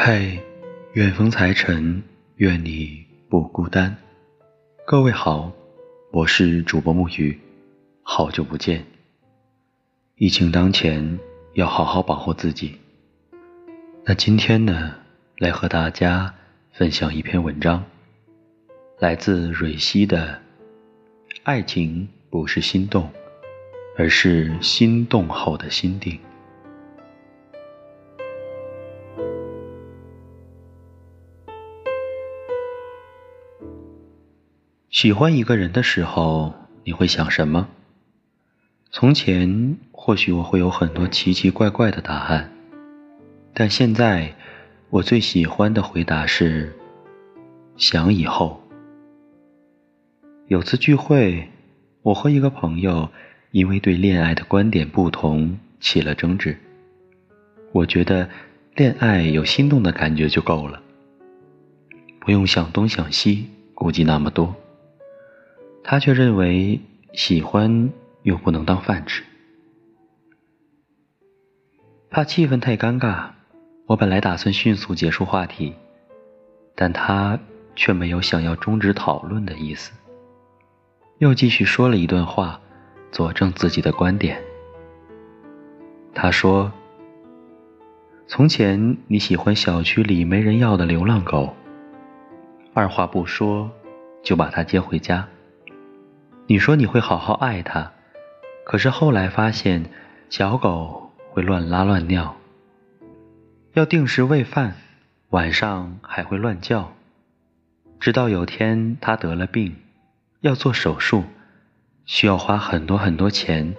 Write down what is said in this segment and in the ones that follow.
嘿，远风财神，愿你不孤单。各位好，我是主播木鱼，好久不见。疫情当前，要好好保护自己。那今天呢，来和大家分享一篇文章，来自蕊希的《爱情不是心动，而是心动后的心定》。喜欢一个人的时候，你会想什么？从前或许我会有很多奇奇怪怪的答案，但现在我最喜欢的回答是：想以后。有次聚会，我和一个朋友因为对恋爱的观点不同起了争执。我觉得恋爱有心动的感觉就够了，不用想东想西，顾忌那么多。他却认为喜欢又不能当饭吃，怕气氛太尴尬，我本来打算迅速结束话题，但他却没有想要终止讨论的意思，又继续说了一段话，佐证自己的观点。他说：“从前你喜欢小区里没人要的流浪狗，二话不说就把它接回家。”你说你会好好爱它，可是后来发现小狗会乱拉乱尿，要定时喂饭，晚上还会乱叫。直到有天它得了病，要做手术，需要花很多很多钱，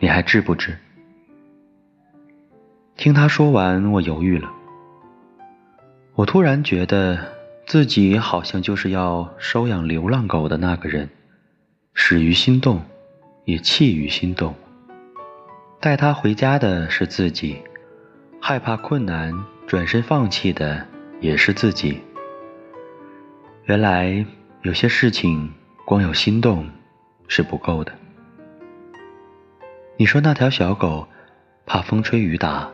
你还治不治？听他说完，我犹豫了。我突然觉得自己好像就是要收养流浪狗的那个人。始于心动，也弃于心动。带他回家的是自己，害怕困难转身放弃的也是自己。原来有些事情光有心动是不够的。你说那条小狗怕风吹雨打，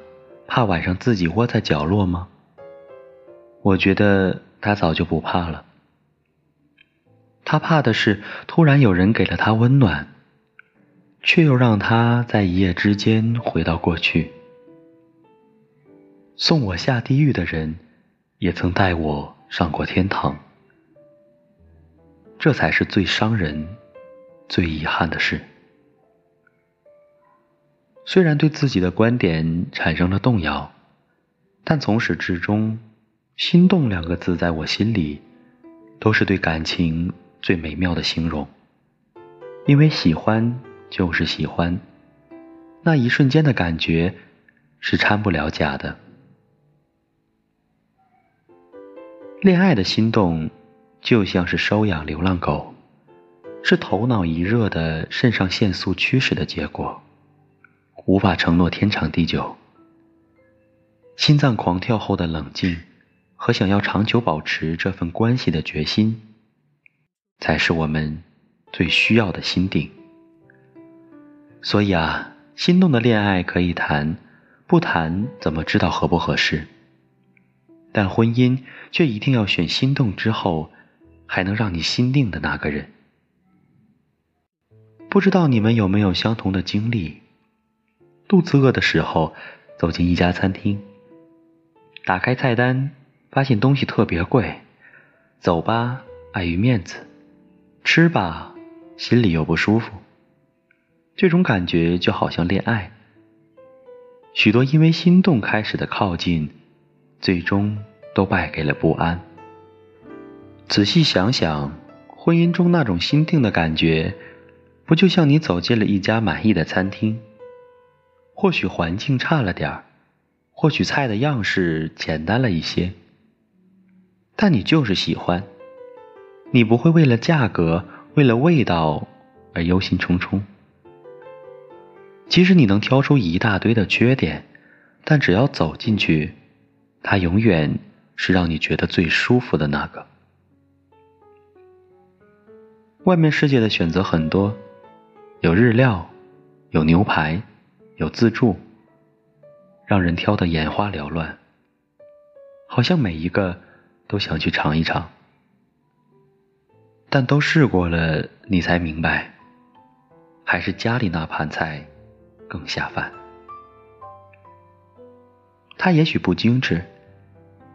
怕晚上自己窝在角落吗？我觉得它早就不怕了。他怕的是突然有人给了他温暖，却又让他在一夜之间回到过去。送我下地狱的人，也曾带我上过天堂。这才是最伤人、最遗憾的事。虽然对自己的观点产生了动摇，但从始至终，“心动”两个字在我心里，都是对感情。最美妙的形容，因为喜欢就是喜欢，那一瞬间的感觉是掺不了假的。恋爱的心动，就像是收养流浪狗，是头脑一热的肾上腺素驱使的结果，无法承诺天长地久。心脏狂跳后的冷静，和想要长久保持这份关系的决心。才是我们最需要的心定。所以啊，心动的恋爱可以谈，不谈怎么知道合不合适？但婚姻却一定要选心动之后还能让你心定的那个人。不知道你们有没有相同的经历？肚子饿的时候，走进一家餐厅，打开菜单，发现东西特别贵，走吧，碍于面子。吃吧，心里又不舒服。这种感觉就好像恋爱，许多因为心动开始的靠近，最终都败给了不安。仔细想想，婚姻中那种心定的感觉，不就像你走进了一家满意的餐厅？或许环境差了点儿，或许菜的样式简单了一些，但你就是喜欢。你不会为了价格、为了味道而忧心忡忡。即使你能挑出一大堆的缺点，但只要走进去，它永远是让你觉得最舒服的那个。外面世界的选择很多，有日料，有牛排，有自助，让人挑得眼花缭乱。好像每一个都想去尝一尝。但都试过了，你才明白，还是家里那盘菜更下饭。它也许不精致，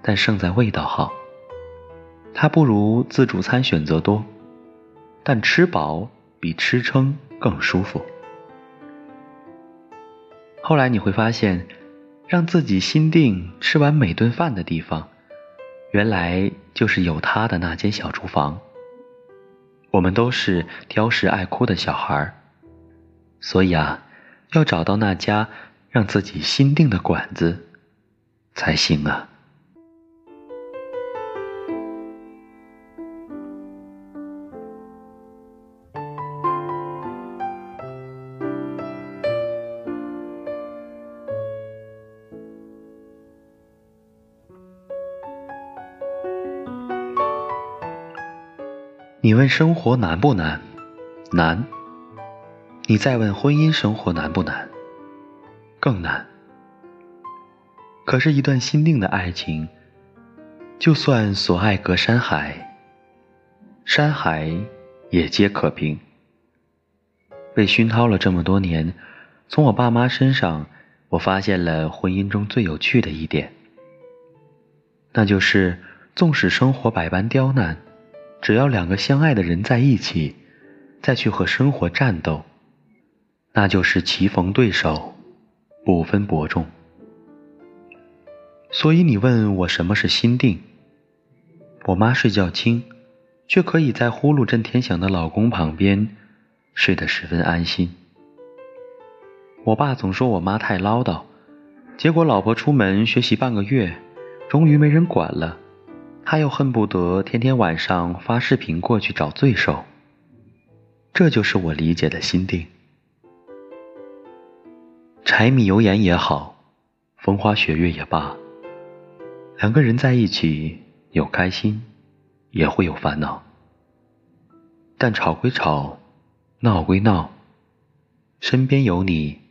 但胜在味道好。它不如自助餐选择多，但吃饱比吃撑更舒服。后来你会发现，让自己心定吃完每顿饭的地方，原来就是有他的那间小厨房。我们都是挑食爱哭的小孩儿所以啊，要找到那家让自己心定的馆子才行啊。你问生活难不难？难。你再问婚姻生活难不难？更难。可是，一段心定的爱情，就算所爱隔山海，山海也皆可平。被熏陶了这么多年，从我爸妈身上，我发现了婚姻中最有趣的一点，那就是，纵使生活百般刁难。只要两个相爱的人在一起，再去和生活战斗，那就是棋逢对手，不分伯仲。所以你问我什么是心定？我妈睡觉轻，却可以在呼噜震天响的老公旁边睡得十分安心。我爸总说我妈太唠叨，结果老婆出门学习半个月，终于没人管了。他又恨不得天天晚上发视频过去找罪受，这就是我理解的心定。柴米油盐也好，风花雪月也罢，两个人在一起有开心，也会有烦恼，但吵归吵，闹归闹，身边有你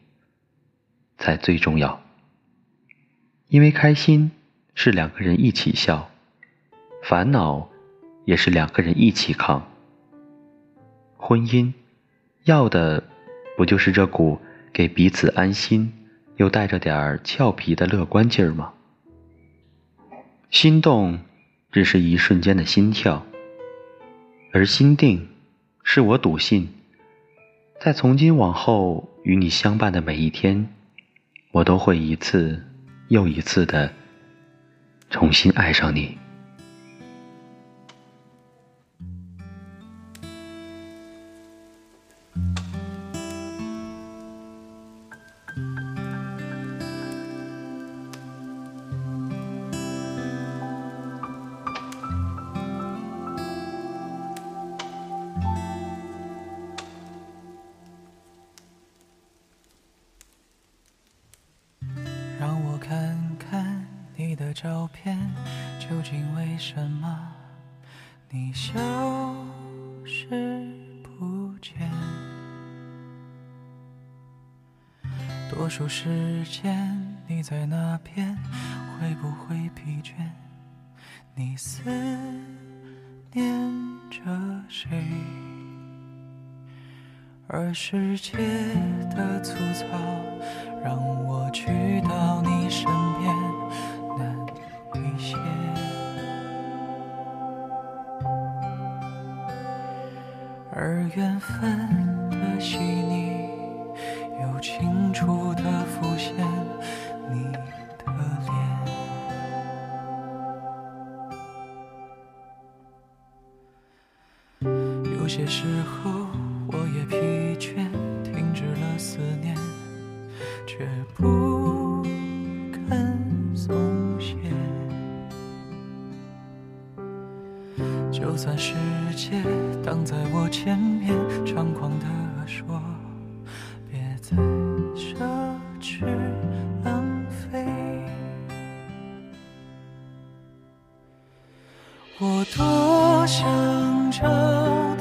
才最重要。因为开心是两个人一起笑。烦恼也是两个人一起扛。婚姻要的不就是这股给彼此安心又带着点儿俏皮的乐观劲儿吗？心动只是一瞬间的心跳，而心定是我笃信，在从今往后与你相伴的每一天，我都会一次又一次的重新爱上你。照片究竟为什么你消失不见？多数时间你在那边，会不会疲倦？你思念着谁？而世界的粗糙，让我去分的细腻，又清楚地浮现你的脸。有些时候，我也疲倦，停止了思念，却不就算世界挡在我前面，猖狂地说，别再奢侈浪费。我多想着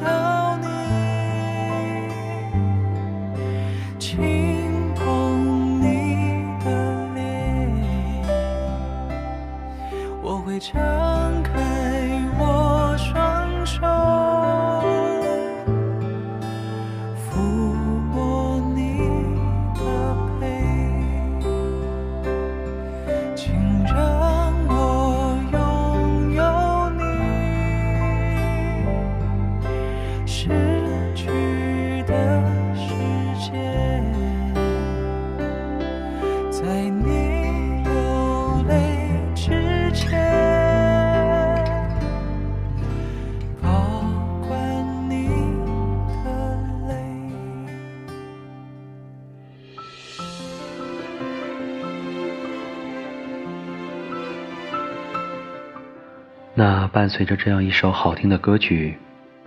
那伴随着这样一首好听的歌曲，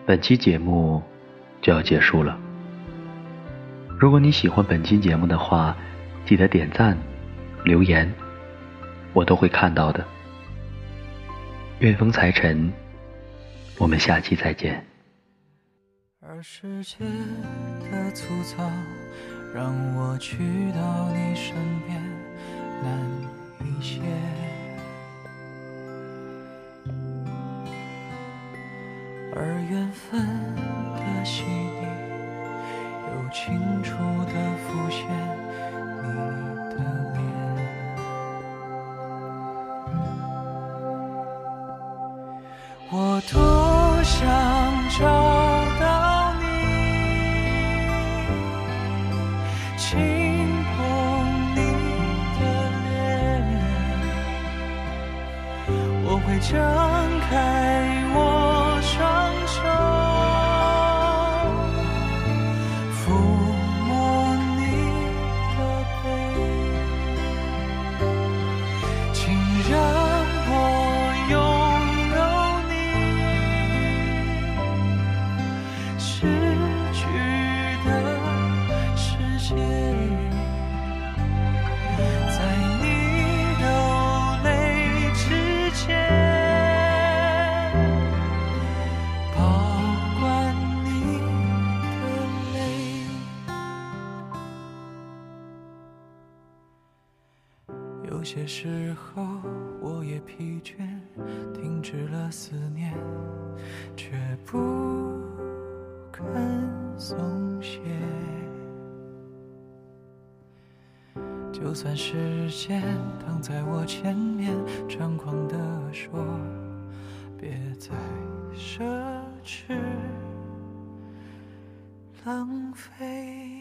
本期节目就要结束了。如果你喜欢本期节目的话，记得点赞、留言，我都会看到的。愿风财神，我们下期再见。而世界的粗糙，让我去到你身边难一些。而缘分的细腻，又清楚地浮现你。的脸。我多想找到你，轻碰你的脸，我会张有些时候我也疲倦，停止了思念，却不肯松懈。就算时间挡在我前面，猖狂地说，别再奢侈浪费。